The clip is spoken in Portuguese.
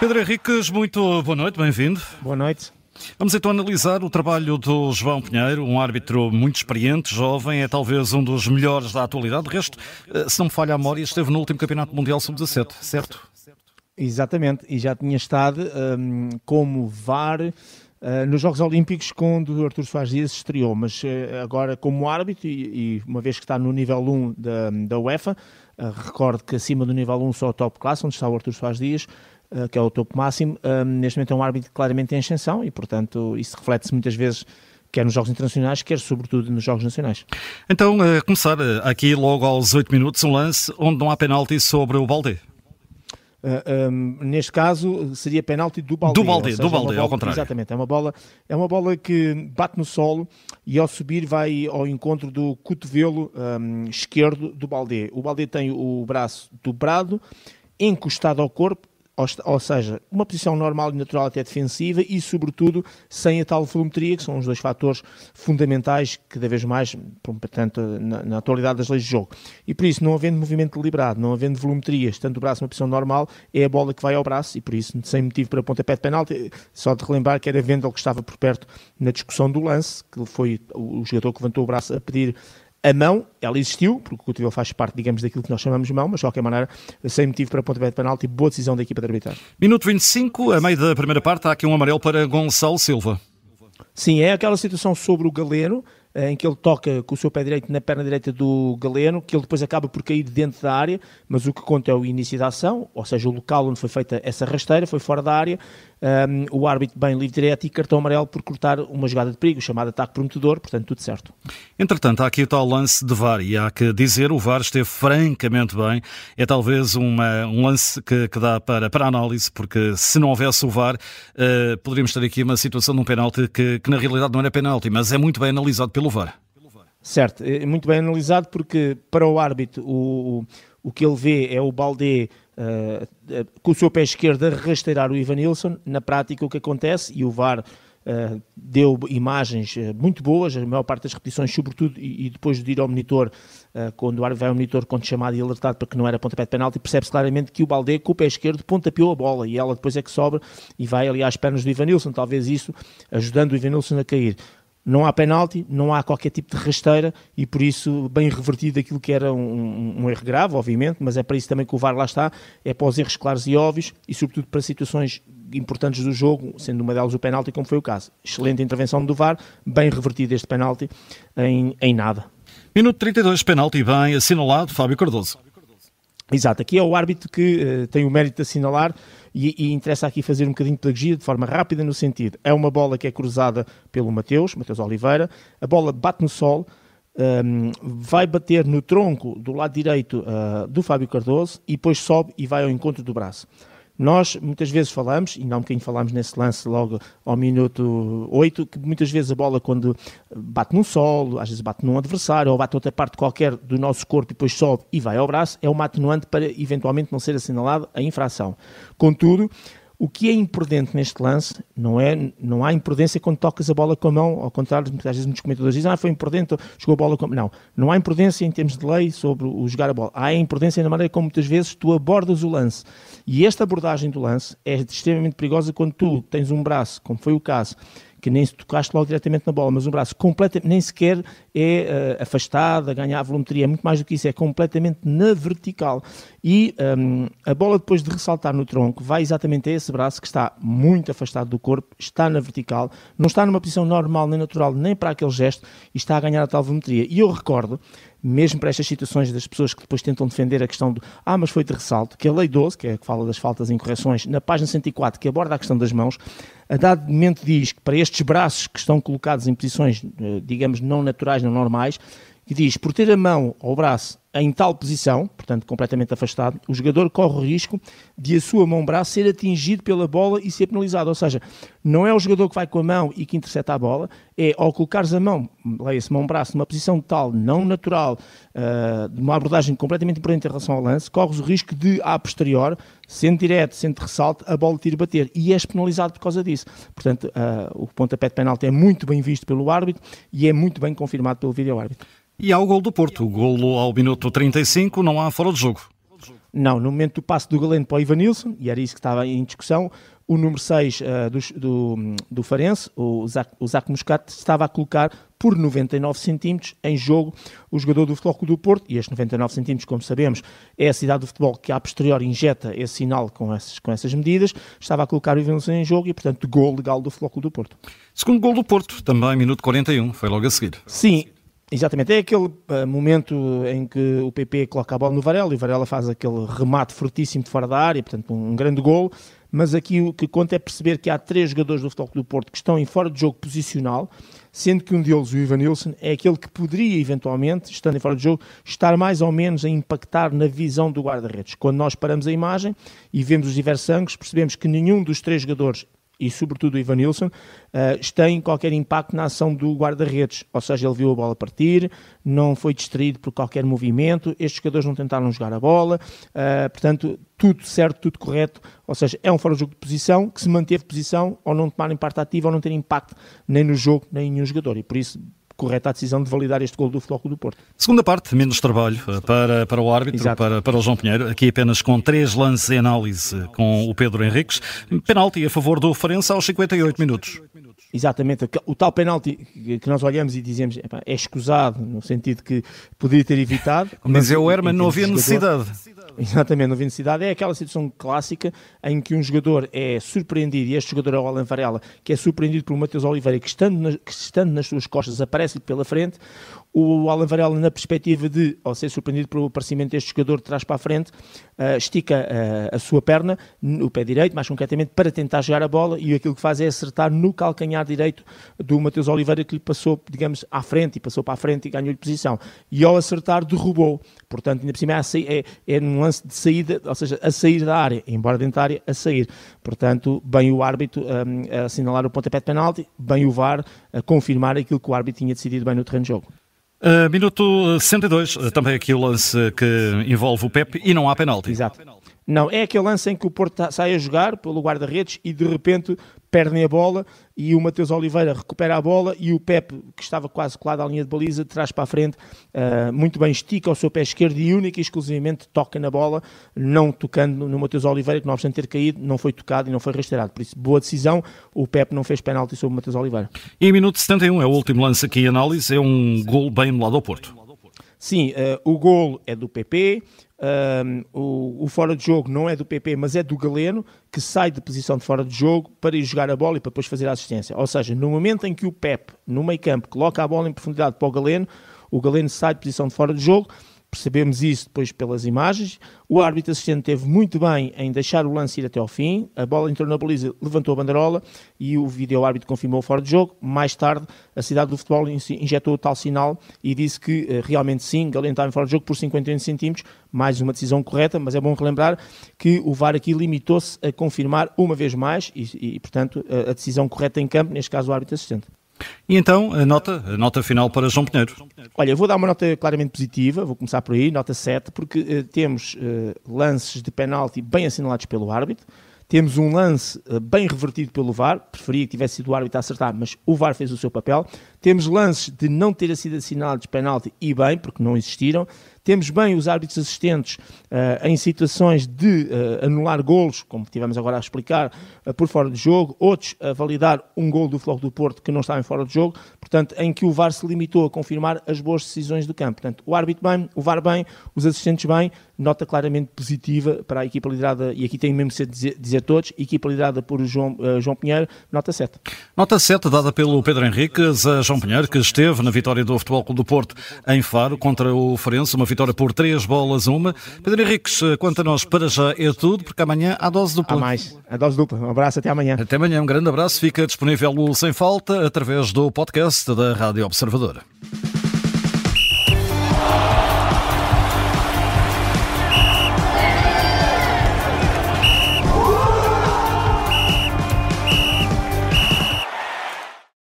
Pedro Henriques, muito boa noite, bem-vindo. Boa noite. Vamos então analisar o trabalho do João Pinheiro, um árbitro muito experiente, jovem, é talvez um dos melhores da atualidade. De resto, eh, se não me falha a memória, esteve no último Campeonato Mundial Sub-17, certo? Exatamente, e já tinha estado um, como VAR uh, nos Jogos Olímpicos quando o Artur Soares Dias estreou, mas uh, agora como árbitro e, e, uma vez que está no nível 1 da, da UEFA, uh, recordo que acima do nível 1 só o top classe, onde está o Artur Soares Dias, que é o topo máximo, neste momento é um árbitro claramente em ascensão e portanto isso reflete-se muitas vezes quer nos Jogos Internacionais, quer sobretudo nos Jogos Nacionais. Então, a começar aqui logo aos 8 minutos, um lance onde não há penalti sobre o Balde. Uh, um, neste caso seria penalti do Balde. Do Balde, do Balde, ao contrário. Exatamente, é uma, bola, é uma bola que bate no solo e ao subir vai ao encontro do cotovelo um, esquerdo do Balde. O Balde tem o braço dobrado, encostado ao corpo ou, seja, uma posição normal e natural até defensiva e, sobretudo, sem a tal volumetria, que são os dois fatores fundamentais cada vez mais, portanto, na, na, atualidade das leis de jogo. E por isso, não havendo movimento deliberado, não havendo volumetria, estando o braço numa posição normal, é a bola que vai ao braço e por isso, sem motivo para pontapé de penalti, só de relembrar que era Vendel que estava por perto na discussão do lance, que foi o jogador que levantou o braço a pedir a mão, ela existiu, porque o cotovelo faz parte, digamos, daquilo que nós chamamos de mão, mas de qualquer maneira, sem motivo para pontapé de penalti, boa decisão da equipa de arbitragem. Minuto 25, a meio da primeira parte, há aqui um amarelo para Gonçalo Silva. Sim, é aquela situação sobre o Galeno, em que ele toca com o seu pé direito na perna direita do Galeno, que ele depois acaba por cair dentro da área, mas o que conta é o início da ação, ou seja, o local onde foi feita essa rasteira, foi fora da área, um, o árbitro bem livre direto e cartão amarelo por cortar uma jogada de perigo, chamada ataque prometedor, portanto tudo certo. Entretanto, há aqui o tal lance de VAR e há que dizer, o VAR esteve francamente bem, é talvez uma, um lance que, que dá para, para análise, porque se não houvesse o VAR, uh, poderíamos ter aqui uma situação de um penalti que, que na realidade não era penalti, mas é muito bem analisado pelo VAR. Certo, é muito bem analisado porque para o árbitro o, o que ele vê é o Baldé uh, uh, com o seu pé esquerdo a rasteirar o Ivanilson. Na prática o que acontece, e o VAR uh, deu imagens muito boas, a maior parte das repetições, sobretudo, e, e depois de ir ao monitor, quando o árbitro vai ao monitor, quando chamado e alertado para que não era pontapé de penalti, percebe-se claramente que o Baldé com o pé esquerdo pontapeou a bola e ela depois é que sobra e vai ali às pernas do Ivanilson, talvez isso ajudando o Ivanilson a cair não há penalti, não há qualquer tipo de rasteira e por isso bem revertido aquilo que era um, um, erro grave, obviamente, mas é para isso também que o VAR lá está, é para os erros claros e óbvios e sobretudo para situações importantes do jogo, sendo uma delas o penalti, como foi o caso. Excelente intervenção do VAR, bem revertido este penalti em, em nada. Minuto 32, penalti bem assinalado, Fábio Cardoso. Exato, aqui é o árbitro que uh, tem o mérito de assinalar e, e, interessa aqui fazer um bocadinho de pedagogia de forma rápida no sentido, é uma bola que é cruzada pelo Mateus, Mateus Oliveira, a bola bate no sol, um, ehm, vai bater no tronco do lado direito uh, do Fábio Cardoso e depois sobe e vai ao encontro do braço. Nós muitas vezes falamos, e não um bocadinho falámos nesse lance logo ao minuto 8, que muitas vezes a bola quando bate num solo, às vezes bate num adversário, ou bate outra parte qualquer do nosso corpo e depois sobe e vai ao braço, é uma atenuante para eventualmente não ser assinalado a infração. Contudo, o que é imprudente neste lance não é não há imprudência quando tocas a bola com a mão, ao contrário, muitas vezes muitos comentadores dizem ah, foi imprudente, jogou a bola com a mão. Não, não há imprudência em termos de lei sobre o jogar a bola. Há imprudência na maneira como muitas vezes tu abordas o lance. E esta abordagem do lance é extremamente perigosa quando tu tens um braço, como foi o caso, que nem se tocaste logo diretamente na bola, mas um braço completamente, nem sequer é uh, afastado, a ganhar volumetria, é muito mais do que isso, é completamente na vertical. E um, a bola, depois de ressaltar no tronco, vai exatamente a esse braço que está muito afastado do corpo, está na vertical, não está numa posição normal nem natural, nem para aquele gesto, e está a ganhar a tal volumetria. E eu recordo mesmo para estas situações das pessoas que depois tentam defender a questão do ah, mas foi de ressalto, que a Lei 12, que é a que fala das faltas e incorreções, na página 104, que aborda a questão das mãos, a dado momento diz que para estes braços que estão colocados em posições, eh, digamos, não naturais, não normais, que diz, por ter a mão ou o braço em tal posição, portanto completamente afastado, o jogador corre o risco de a sua mão-braço ser atingido pela bola e ser penalizado. Ou seja, não é o jogador que vai com a mão e que intercepta a bola, é ao colocares a mão, leia-se mão-braço, numa posição tal, não natural, uh, de uma abordagem completamente imprudente em relação ao lance, corres o risco de, a posterior, sendo direto, sendo ressalto, a bola te ir bater. E és penalizado por causa disso. Portanto, uh, o pontapé de penalti é muito bem visto pelo árbitro e é muito bem confirmado pelo vídeo-árbitro. E há o gol do Porto. O golo ao minuto 35, não há fora de jogo. Não, no momento do passo do Galeno para o Ivanilson, e era isso que estava em discussão, o número 6 uh, do, do, do Farense, o Zac, o Zac Muscat, estava a colocar por 99 centímetros em jogo o jogador do Futebol Clube do Porto, e estes 99 centímetros, como sabemos, é a cidade do futebol que a posteriori injeta esse sinal com essas, com essas medidas, estava a colocar o Ivanilson em jogo e, portanto, gol legal do Futebol Clube do Porto. Segundo gol do Porto, também minuto 41, foi logo a seguir. Sim, Exatamente, é aquele uh, momento em que o PP coloca a bola no Varela e o Varela faz aquele remate fortíssimo de fora da área, portanto um, grande gol, mas aqui o que conta é perceber que há três jogadores do Futebol do Porto que estão em fora de jogo posicional, sendo que um deles, o Ivan Nilsson, é aquele que poderia eventualmente, estando em fora de jogo, estar mais ou menos a impactar na visão do guarda-redes. Quando nós paramos a imagem e vemos os diversos ângulos, percebemos que nenhum dos três jogadores e sobretudo o Ivanilson, uh, tem qualquer impacto na ação do guarda-redes, ou seja, ele viu a bola partir, não foi distraído por qualquer movimento, estes jogadores não tentaram jogar a bola, uh, portanto, tudo certo, tudo correto, ou seja, é um fora de jogo de posição que se manteve posição ou não tomarem parte ativa ou não ter impacto nem no jogo, nem em nenhum jogador, e por isso correta a decisão de validar este gol do Futebol do Porto. Segunda parte, menos trabalho eh, para, para o árbitro, para, para o João Pinheiro, aqui apenas com três lances em análise com o Pedro Henriques. Penalti a favor do Farense aos 58 minutos. Exatamente, o tal penalti que nós olhamos e dizemos é escusado, no sentido que poderia ter evitado. Mas é o Herman, não havia necessidade. Exatamente, havia necessidade. É aquela situação clássica em que um jogador é surpreendido, e este jogador é o Alan Varela, que é surpreendido por Matheus Oliveira, que estando, na, que estando nas suas costas aparece-lhe pela frente, o Alan Varela, na perspectiva de, ao ser surpreendido pelo aparecimento deste jogador de trás para a frente, uh, estica uh, a sua perna, o pé direito, mais concretamente, para tentar jogar a bola e aquilo que faz é acertar no calcanhar direito do Mateus Oliveira, que lhe passou, digamos, à frente e passou para a frente e ganhou-lhe posição. E ao acertar, derrubou. Portanto, ainda por cima é, é, é num lance de saída, ou seja, a sair da área, embora dentro da área, a sair. Portanto, bem o árbitro um, a assinalar o pontapé de penalti, bem o VAR a confirmar aquilo que o árbitro tinha decidido bem no terreno de jogo. Uh, minuto 62, também aqui o lance que envolve o Pepe e não há penalti. Exato. Não, é aquele lance em que o Porto tá, sai a jogar pelo guarda-redes e de repente perdem a bola e o Mateus Oliveira recupera a bola e o Pepe, que estava quase colado à linha de baliza, de trás para a frente, uh, muito bem estica o seu pé esquerdo e única e exclusivamente toca na bola, não tocando no Mateus Oliveira, que não obstante ter caído, não foi tocado e não foi rastreado. Por isso, boa decisão, o Pepe não fez penalti sobre o Mateus Oliveira. E em minuto 71, é o último lance aqui em análise, é um gol bem lado ao Porto. Sim, uh, o gol é do PP, um, o, o, fora de jogo não é do PP, mas é do Galeno, que sai de posição de fora de jogo para ir jogar a bola e para depois fazer a assistência. Ou seja, no momento em que o Pep, no meio campo, coloca a bola em profundidade para o Galeno, o Galeno sai de posição de fora de jogo, percebemos isso depois pelas imagens. O árbitro assistente teve muito bem em deixar o lance ir até ao fim. A bola entrou na baliza, levantou a bandeirola e o vídeo árbitro confirmou fora de jogo. Mais tarde, a cidade do futebol injetou tal sinal e disse que eh, realmente sim, Galeno estava em fora de jogo por 51 centímetros. Mais uma decisão correta, mas é bom relembrar que o VAR aqui limitou-se a confirmar uma vez mais e, e portanto, a decisão correta em campo, neste caso o árbitro assistente. E então, a nota, a nota final para João Pinheiro. Olha, eu vou dar uma nota claramente positiva, vou começar por aí, nota 7, porque uh, temos uh, lances de penalti bem assinalados pelo árbitro, temos um lance uh, bem revertido pelo VAR, preferia que tivesse sido o árbitro a acertar, mas o VAR fez o seu papel. Temos lances de não ter sido assinalados penalti e bem, porque não existiram. Temos bem os árbitros assistentes uh, em situações de uh, anular golos, como tivemos agora a explicar, uh, por fora de jogo, outros a validar um gol do Floco do Porto que não estava em fora de jogo, portanto, em que o VAR se limitou a confirmar as boas decisões do campo. Portanto, o árbitro bem, o VAR bem, os assistentes bem, nota claramente positiva para a equipa liderada, e aqui tem mesmo de dizer, dizer todos, equipa liderada por João, João Pinheiro, nota 7. Nota 7 dada pelo Pedro Henriques a João Pinheiro, que esteve na vitória do Futebol Clube do Porto em Faro contra o Farense, uma vitória por três bolas a uma. Pedro Henriques, quanto a nós, para já é tudo, porque amanhã há dose dupla. Há mais, a dose dupla. Um abraço, até amanhã. Até amanhã, um grande abraço. Fica disponível o Sem Falta através do podcast da Rádio Observador.